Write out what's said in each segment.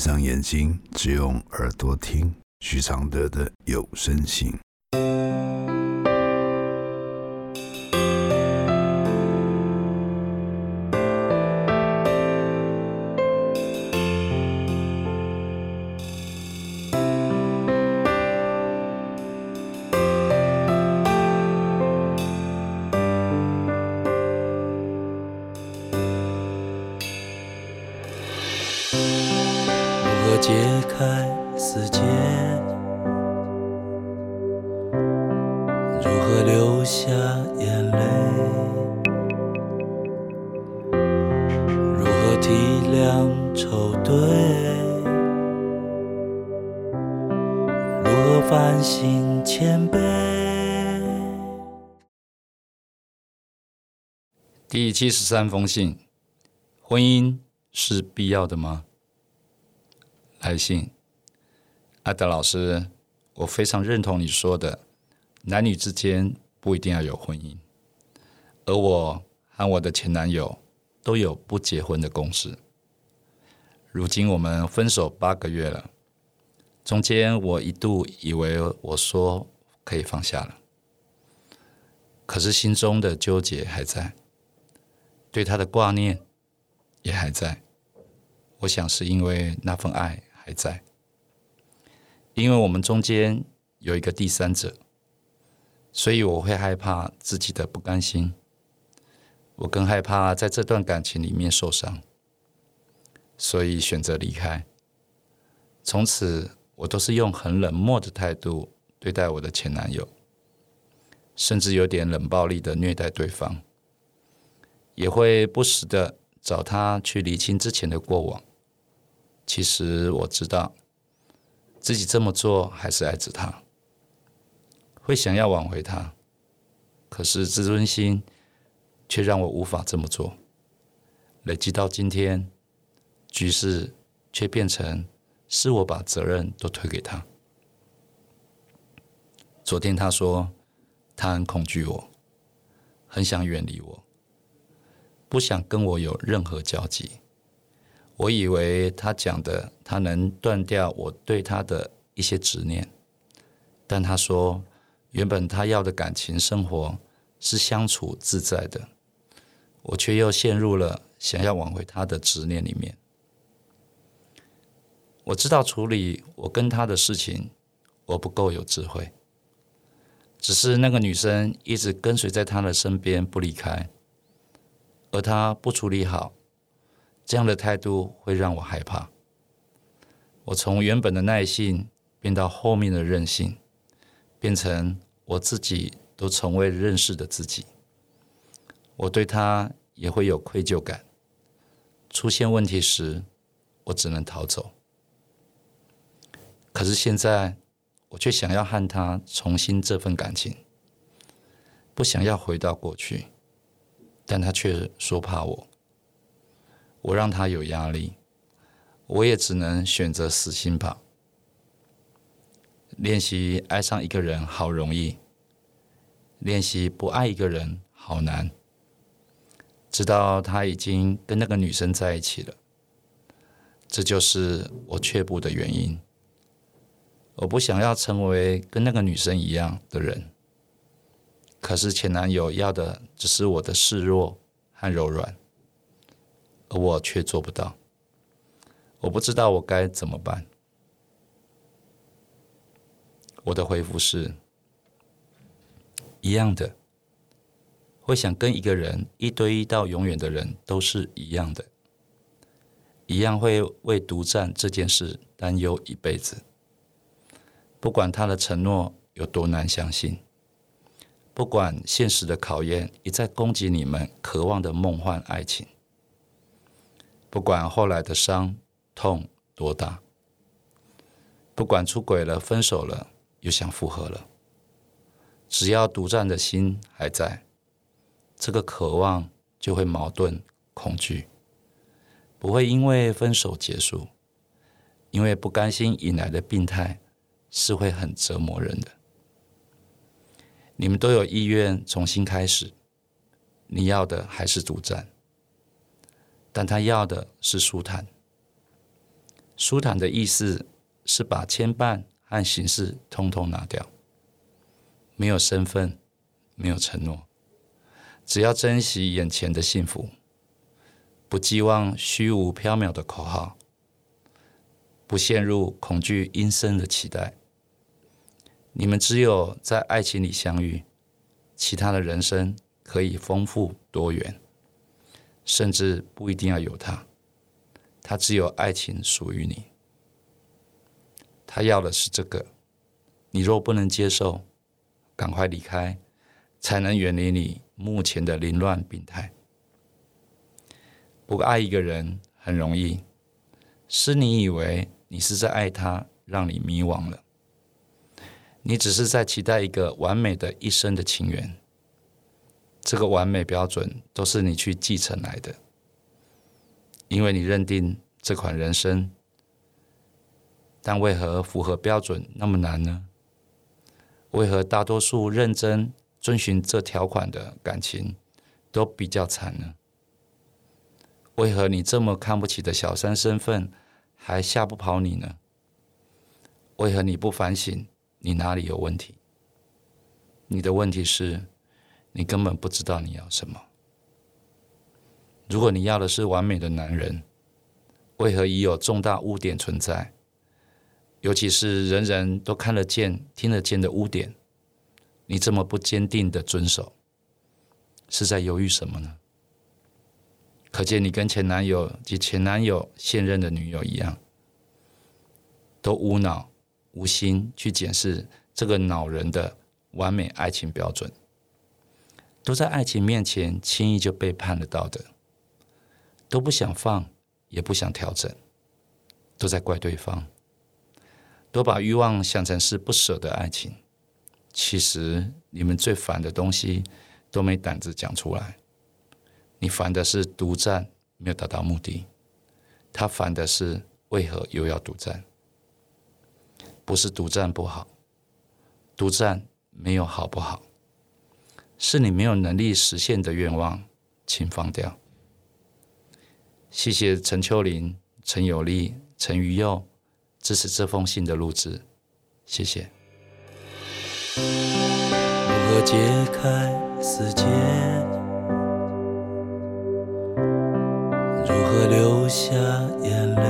闭上眼睛，只用耳朵听徐常德的有声信。解开死结？如何流下眼泪？如何体谅愁对？如何反省谦卑？第七十三封信：婚姻是必要的吗？来信，阿德老师，我非常认同你说的，男女之间不一定要有婚姻，而我和我的前男友都有不结婚的共识。如今我们分手八个月了，中间我一度以为我说可以放下了，可是心中的纠结还在，对他的挂念也还在。我想是因为那份爱。还在，因为我们中间有一个第三者，所以我会害怕自己的不甘心，我更害怕在这段感情里面受伤，所以选择离开。从此，我都是用很冷漠的态度对待我的前男友，甚至有点冷暴力的虐待对方，也会不时的找他去厘清之前的过往。其实我知道，自己这么做还是爱着他，会想要挽回他，可是自尊心却让我无法这么做。累积到今天，局势却变成是我把责任都推给他。昨天他说，他很恐惧我，很想远离我，不想跟我有任何交集。我以为他讲的，他能断掉我对他的一些执念，但他说，原本他要的感情生活是相处自在的，我却又陷入了想要挽回他的执念里面。我知道处理我跟他的事情，我不够有智慧，只是那个女生一直跟随在他的身边不离开，而他不处理好。这样的态度会让我害怕。我从原本的耐性变到后面的任性，变成我自己都从未认识的自己。我对他也会有愧疚感。出现问题时，我只能逃走。可是现在，我却想要和他重新这份感情，不想要回到过去，但他却说怕我。我让他有压力，我也只能选择死心吧。练习爱上一个人好容易，练习不爱一个人好难。直到他已经跟那个女生在一起了，这就是我却步的原因。我不想要成为跟那个女生一样的人，可是前男友要的只是我的示弱和柔软。而我却做不到，我不知道我该怎么办。我的回复是一样的，会想跟一个人一对一到永远的人都是一样的，一样会为独占这件事担忧一辈子。不管他的承诺有多难相信，不管现实的考验一再攻击你们渴望的梦幻爱情。不管后来的伤痛多大，不管出轨了、分手了，又想复合了，只要独占的心还在，这个渴望就会矛盾、恐惧，不会因为分手结束，因为不甘心引来的病态是会很折磨人的。你们都有意愿重新开始，你要的还是独占。但他要的是舒坦，舒坦的意思是把牵绊和形式通通拿掉，没有身份，没有承诺，只要珍惜眼前的幸福，不寄望虚无缥缈的口号，不陷入恐惧阴森的期待。你们只有在爱情里相遇，其他的人生可以丰富多元，甚至不一定要有他。他只有爱情属于你，他要的是这个。你若不能接受，赶快离开，才能远离你目前的凌乱病态。不爱一个人很容易，是你以为你是在爱他，让你迷惘了。你只是在期待一个完美的一生的情缘，这个完美标准都是你去继承来的。因为你认定这款人生，但为何符合标准那么难呢？为何大多数认真遵循这条款的感情都比较惨呢？为何你这么看不起的小三身份还吓不跑你呢？为何你不反省你哪里有问题？你的问题是，你根本不知道你要什么。如果你要的是完美的男人，为何已有重大污点存在？尤其是人人都看得见、听得见的污点，你这么不坚定的遵守，是在犹豫什么呢？可见你跟前男友及前男友现任的女友一样，都无脑、无心去检视这个恼人的完美爱情标准，都在爱情面前轻易就背叛了道德。都不想放，也不想调整，都在怪对方，都把欲望想成是不舍的爱情。其实你们最烦的东西都没胆子讲出来。你烦的是独占没有达到目的，他烦的是为何又要独占？不是独占不好，独占没有好不好，是你没有能力实现的愿望，请放掉。谢谢陈秋林、陈有利、陈于佑支持这封信的录制，谢谢。如何解开死结？如何流下眼泪？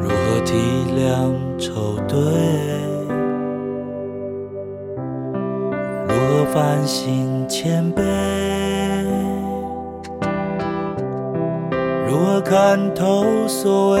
如何体谅愁对？反省谦卑？如何看透所谓？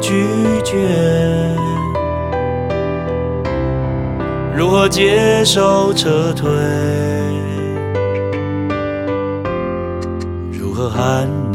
拒绝？如何接受撤退？如何喊？